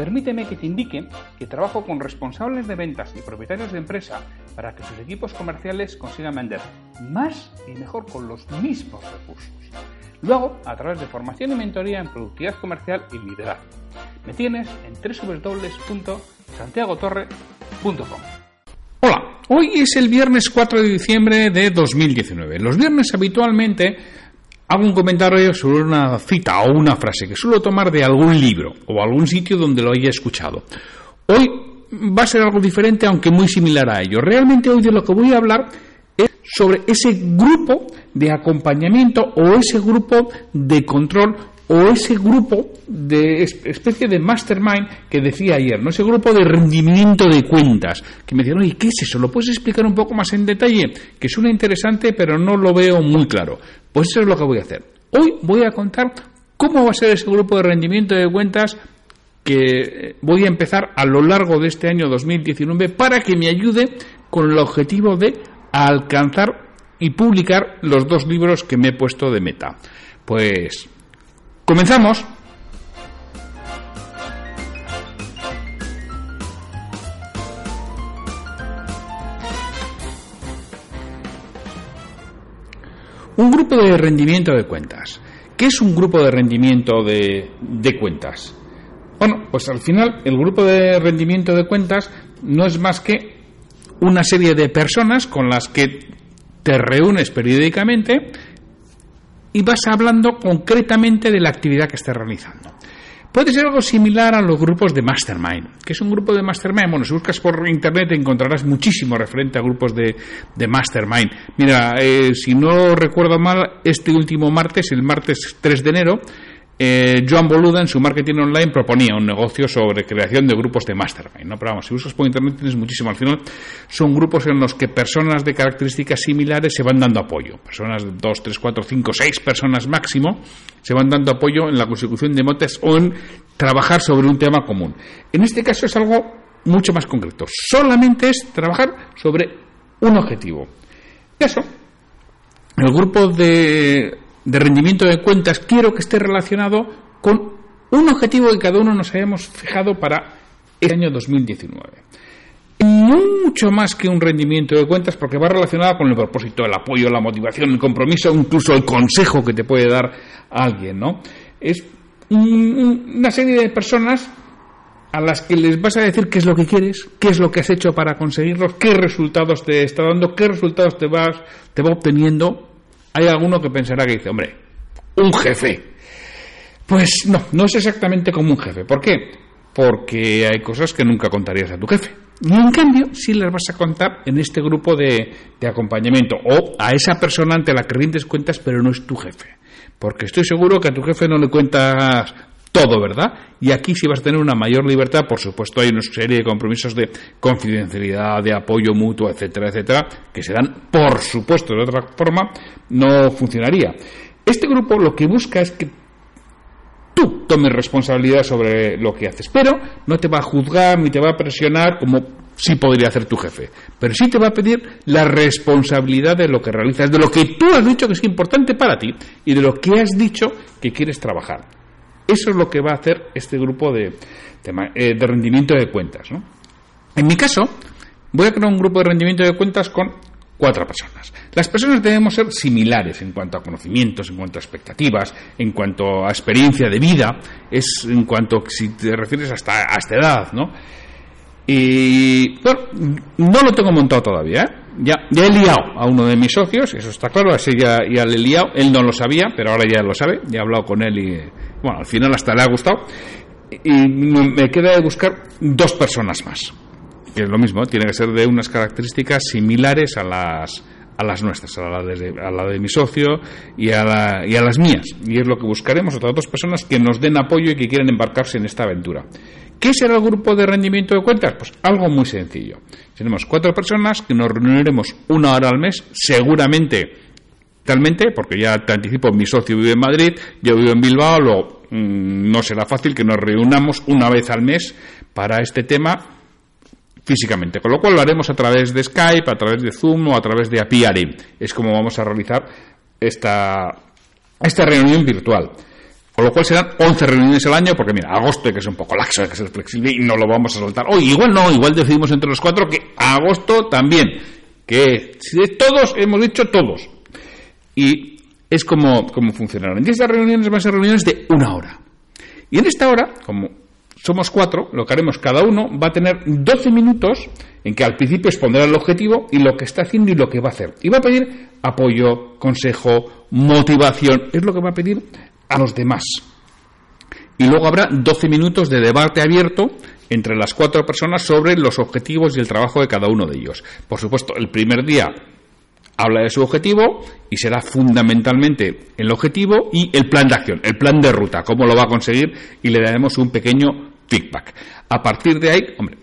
Permíteme que te indique que trabajo con responsables de ventas y propietarios de empresa para que sus equipos comerciales consigan vender más y mejor con los mismos recursos. Luego, a través de formación y mentoría en productividad comercial y liderazgo. Me tienes en www.santiagotorre.com. Hola, hoy es el viernes 4 de diciembre de 2019. Los viernes habitualmente hago un comentario sobre una cita o una frase que suelo tomar de algún libro o algún sitio donde lo haya escuchado. Hoy va a ser algo diferente, aunque muy similar a ello. Realmente hoy de lo que voy a hablar es sobre ese grupo de acompañamiento o ese grupo de control o ese grupo de especie de mastermind que decía ayer, ¿no? Ese grupo de rendimiento de cuentas, que me decían, oye, ¿qué es eso? ¿Lo puedes explicar un poco más en detalle? Que suena interesante, pero no lo veo muy claro. Pues eso es lo que voy a hacer. Hoy voy a contar cómo va a ser ese grupo de rendimiento de cuentas que voy a empezar a lo largo de este año 2019 para que me ayude con el objetivo de alcanzar y publicar los dos libros que me he puesto de meta. Pues Comenzamos. Un grupo de rendimiento de cuentas. ¿Qué es un grupo de rendimiento de, de, cuentas? Bueno, pues al final el grupo de rendimiento de cuentas no es más que una serie de personas con las que te reúnes periódicamente y vas hablando concretamente de la actividad que estás realizando. Puede ser algo similar a los grupos de Mastermind. que es un grupo de Mastermind? Bueno, si buscas por internet encontrarás muchísimo referente a grupos de, de Mastermind. Mira, eh, si no recuerdo mal, este último martes, el martes 3 de enero, eh, Joan Boluda en su marketing online proponía un negocio sobre creación de grupos de mastermind. ¿no? Pero vamos, si buscas por internet tienes muchísimo. Al final son grupos en los que personas de características similares se van dando apoyo. Personas de 2, 3, 4, 5, 6 personas máximo se van dando apoyo en la consecución de motes o en trabajar sobre un tema común. En este caso es algo mucho más concreto. Solamente es trabajar sobre un objetivo. Eso, el grupo de de rendimiento de cuentas quiero que esté relacionado con un objetivo que cada uno nos hayamos fijado para el año 2019. Mucho más que un rendimiento de cuentas porque va relacionado con el propósito, el apoyo, la motivación, el compromiso, incluso el consejo que te puede dar alguien, ¿no? Es una serie de personas a las que les vas a decir qué es lo que quieres, qué es lo que has hecho para conseguirlos, qué resultados te está dando, qué resultados te vas te va obteniendo hay alguno que pensará que dice, hombre, un jefe. Pues no, no es exactamente como un jefe. ¿Por qué? Porque hay cosas que nunca contarías a tu jefe. Y en cambio, sí las vas a contar en este grupo de, de acompañamiento o a esa persona ante la que rindes cuentas, pero no es tu jefe. Porque estoy seguro que a tu jefe no le cuentas todo, ¿verdad? Y aquí sí vas a tener una mayor libertad, por supuesto hay una serie de compromisos de confidencialidad, de apoyo mutuo, etcétera, etcétera, que se dan, por supuesto, de otra forma no funcionaría. Este grupo lo que busca es que tú tomes responsabilidad sobre lo que haces, pero no te va a juzgar ni te va a presionar como sí podría hacer tu jefe, pero sí te va a pedir la responsabilidad de lo que realizas, de lo que tú has dicho que es importante para ti y de lo que has dicho que quieres trabajar. Eso es lo que va a hacer este grupo de, eh, rendimiento de cuentas. En mi caso, voy a crear un grupo de rendimiento de cuentas con cuatro personas. Las personas debemos ser similares en cuanto a conocimientos, en cuanto a expectativas, en cuanto a experiencia de vida, es en cuanto si te refieres hasta a esta edad, ¿no? Y bueno, no lo tengo montado todavía, ¿eh? ya, ya he liado a uno de mis socios, eso está claro, así ya, ya le he liado, él no lo sabía, pero ahora ya lo sabe, ya he hablado con él y, bueno, al final hasta le ha gustado, y me queda de buscar dos personas más, que es lo mismo, tiene que ser de unas características similares a las, a las nuestras, a la, de, a la de mi socio y a, la, y a las mías. Y es lo que buscaremos, otras dos personas que nos den apoyo y que quieran embarcarse en esta aventura. ¿Qué será el grupo de rendimiento de cuentas? Pues algo muy sencillo. Tenemos cuatro personas que nos reuniremos una hora al mes, seguramente, porque ya te anticipo, mi socio vive en Madrid, yo vivo en Bilbao, mm, no será fácil que nos reunamos una vez al mes para este tema físicamente, con lo cual lo haremos a través de Skype, a través de Zoom o a través de API. Es como vamos a realizar esta, esta reunión virtual. Con lo cual serán 11 reuniones al año, porque mira, agosto hay que ser un poco laxo, hay que ser flexible y no lo vamos a soltar. Hoy igual no, igual decidimos entre los cuatro que agosto también. Que si todos, hemos dicho todos. Y es como, como funcionarán. Y estas reuniones van a ser reuniones de una hora. Y en esta hora, como somos cuatro, lo que haremos cada uno va a tener 12 minutos en que al principio expondrá el objetivo y lo que está haciendo y lo que va a hacer. Y va a pedir apoyo, consejo, motivación, es lo que va a pedir a los demás. Y luego habrá 12 minutos de debate abierto entre las cuatro personas sobre los objetivos y el trabajo de cada uno de ellos. Por supuesto, el primer día habla de su objetivo y será fundamentalmente el objetivo y el plan de acción, el plan de ruta, cómo lo va a conseguir y le daremos un pequeño feedback. A partir de ahí, hombre,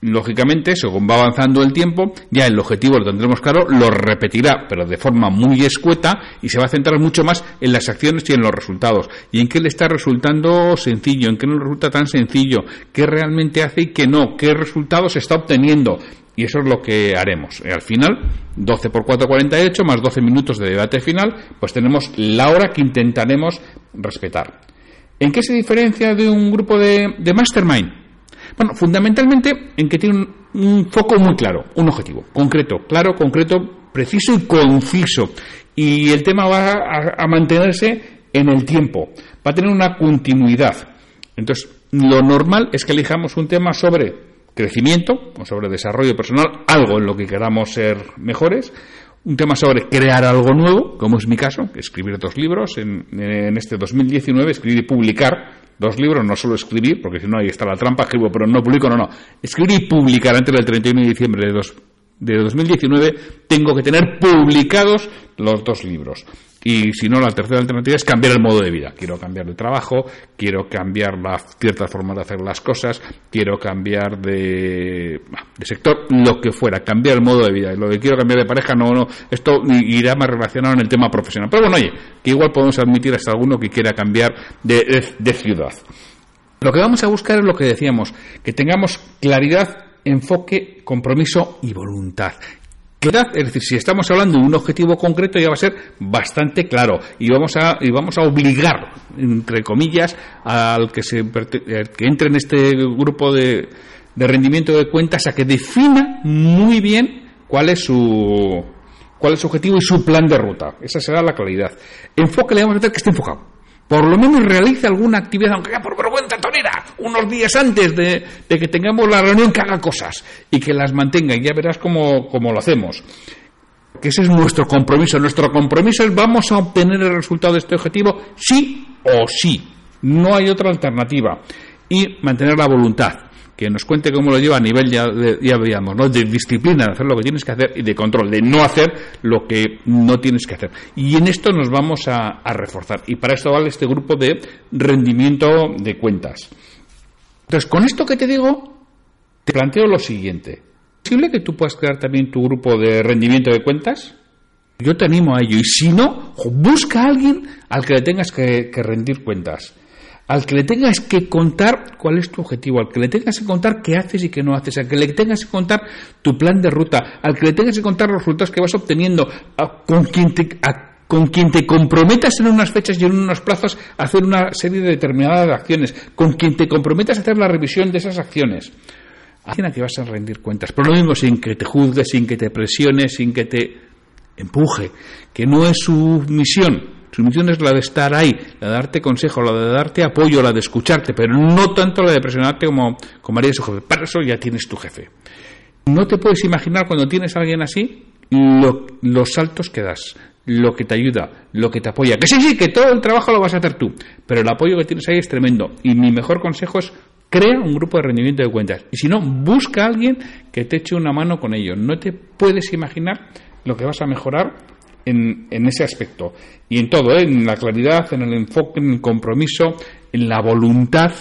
lógicamente, según va avanzando el tiempo, ya el objetivo lo tendremos claro, lo repetirá, pero de forma muy escueta y se va a centrar mucho más en las acciones y en los resultados. Y en qué le está resultando sencillo, en qué no resulta tan sencillo, qué realmente hace y qué no, qué resultados está obteniendo. Y eso es lo que haremos. Al final, 12 por 4, 48, más 12 minutos de debate final, pues tenemos la hora que intentaremos respetar. ¿En qué se diferencia de un grupo de, mastermind? Bueno, fundamentalmente en que tiene un, foco muy claro, un objetivo concreto, claro, concreto, preciso y conciso. Y el tema va a mantenerse en el tiempo, va a tener una continuidad. Entonces, lo normal es que elijamos un tema sobre crecimiento o sobre desarrollo personal, algo en lo que queramos ser mejores, un tema sobre crear algo nuevo, como es mi caso, escribir dos libros. En, este 2019, escribir y publicar dos libros, no solo escribir, porque si no ahí está la trampa, escribo pero no publico, no, no, escribir y publicar antes del 31 de diciembre de, dos, de 2019 tengo que tener publicados los dos libros. Y si no, la tercera alternativa es cambiar el modo de vida. Quiero cambiar de trabajo, quiero cambiar la cierta forma de hacer las cosas, quiero cambiar de, sector, lo que fuera, cambiar el modo de vida. Lo que quiero cambiar de pareja, no, no, esto irá más relacionado en el tema profesional. Pero bueno, oye, que igual podemos admitir hasta alguno que quiera cambiar de, de ciudad. Lo que vamos a buscar es lo que decíamos, que tengamos claridad enfoque, compromiso y voluntad. Es decir, si estamos hablando de un objetivo concreto ya va a ser bastante claro y vamos a, y vamos a obligar, entre comillas, al que, se, que entre en este grupo de, de rendimiento de cuentas a que defina muy bien cuál es su cuál es su objetivo y su plan de ruta. Esa será la claridad. Enfoque le vamos a meter que esté enfocado por lo menos realice alguna actividad, aunque sea por vergüenza tonera, unos días antes de, que tengamos la reunión, que haga cosas y que las mantenga, y ya verás cómo, cómo lo hacemos. Que ese es nuestro compromiso. Nuestro compromiso es vamos a obtener el resultado de este objetivo, sí o sí. No hay otra alternativa. Y mantener la voluntad que nos cuente cómo lo lleva a nivel, ya, ya veíamos, ¿no? de disciplina, de hacer lo que tienes que hacer y de control, de no hacer lo que no tienes que hacer. Y en esto nos vamos a, reforzar. Y para esto vale este grupo de rendimiento de cuentas. Entonces, con esto que te digo, te planteo lo siguiente. ¿Es posible que tú puedas crear también tu grupo de rendimiento de cuentas? Yo te animo a ello. Y si no, busca a alguien al que le tengas que rendir cuentas al que le tengas que contar cuál es tu objetivo, al que le tengas que contar qué haces y qué no haces, al que le tengas que contar tu plan de ruta, al que le tengas que contar los resultados que vas obteniendo, con quien te, con quien te comprometas en unas fechas y en unos plazos a hacer una serie de determinadas acciones, con quien te comprometas a hacer la revisión de esas acciones. Alguien a que vas a rendir cuentas, pero lo mismo sin que te juzgue, sin que te presione, sin que te empuje, que no es su misión su misión es la de estar ahí, la de darte consejo, la de darte apoyo, la de escucharte, pero no tanto la de presionarte como, como haría su jefe. Para eso ya tienes tu jefe. No te puedes imaginar cuando tienes a alguien así los saltos que das, lo que te ayuda, lo que te apoya. Que sí, sí, que todo el trabajo lo vas a hacer tú, pero el apoyo que tienes ahí es tremendo. Y mi mejor consejo es crea un grupo de rendimiento de cuentas. Y si no, busca a alguien que te eche una mano con ello. No te puedes imaginar lo que vas a mejorar en, ese aspecto. Y en todo, ¿eh? en la claridad, en el enfoque, en el compromiso, en la voluntad,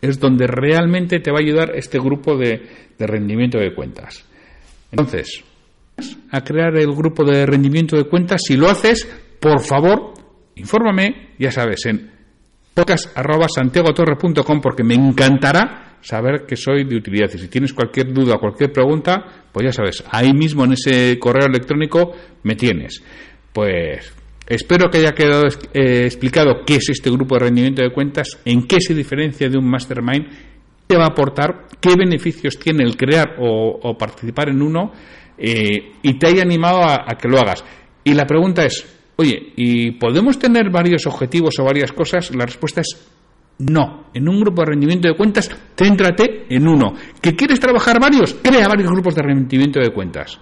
es donde realmente te va a ayudar este grupo de, de rendimiento de cuentas. Entonces, a crear el grupo de rendimiento de cuentas, si lo haces, por favor, infórmame, ya sabes, en podcast.santiagotorre.com porque me encantará saber que soy de utilidad. Y si tienes cualquier duda o cualquier pregunta, pues ya sabes, ahí mismo en ese correo electrónico me tienes. Pues espero que haya quedado eh, explicado qué es este grupo de rendimiento de cuentas, en qué se diferencia de un mastermind, qué va a aportar, qué beneficios tiene el crear o, participar en uno eh, y te haya animado a que lo hagas. Y la pregunta es, Oye, ¿y podemos tener varios objetivos o varias cosas? La respuesta es no. En un grupo de rendimiento de cuentas, céntrate en uno. ¿Que quieres trabajar varios? Crea varios grupos de rendimiento de cuentas.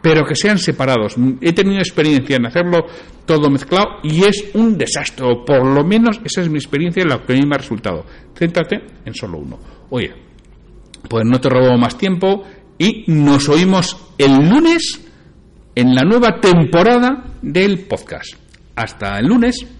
Pero que sean separados. He tenido experiencia en hacerlo todo mezclado y es un desastre. O por lo menos esa es mi experiencia en la que a mí me ha resultado. Céntrate en solo uno. Oye, pues no te robo más tiempo y nos oímos el lunes en la nueva temporada del podcast. Hasta el lunes.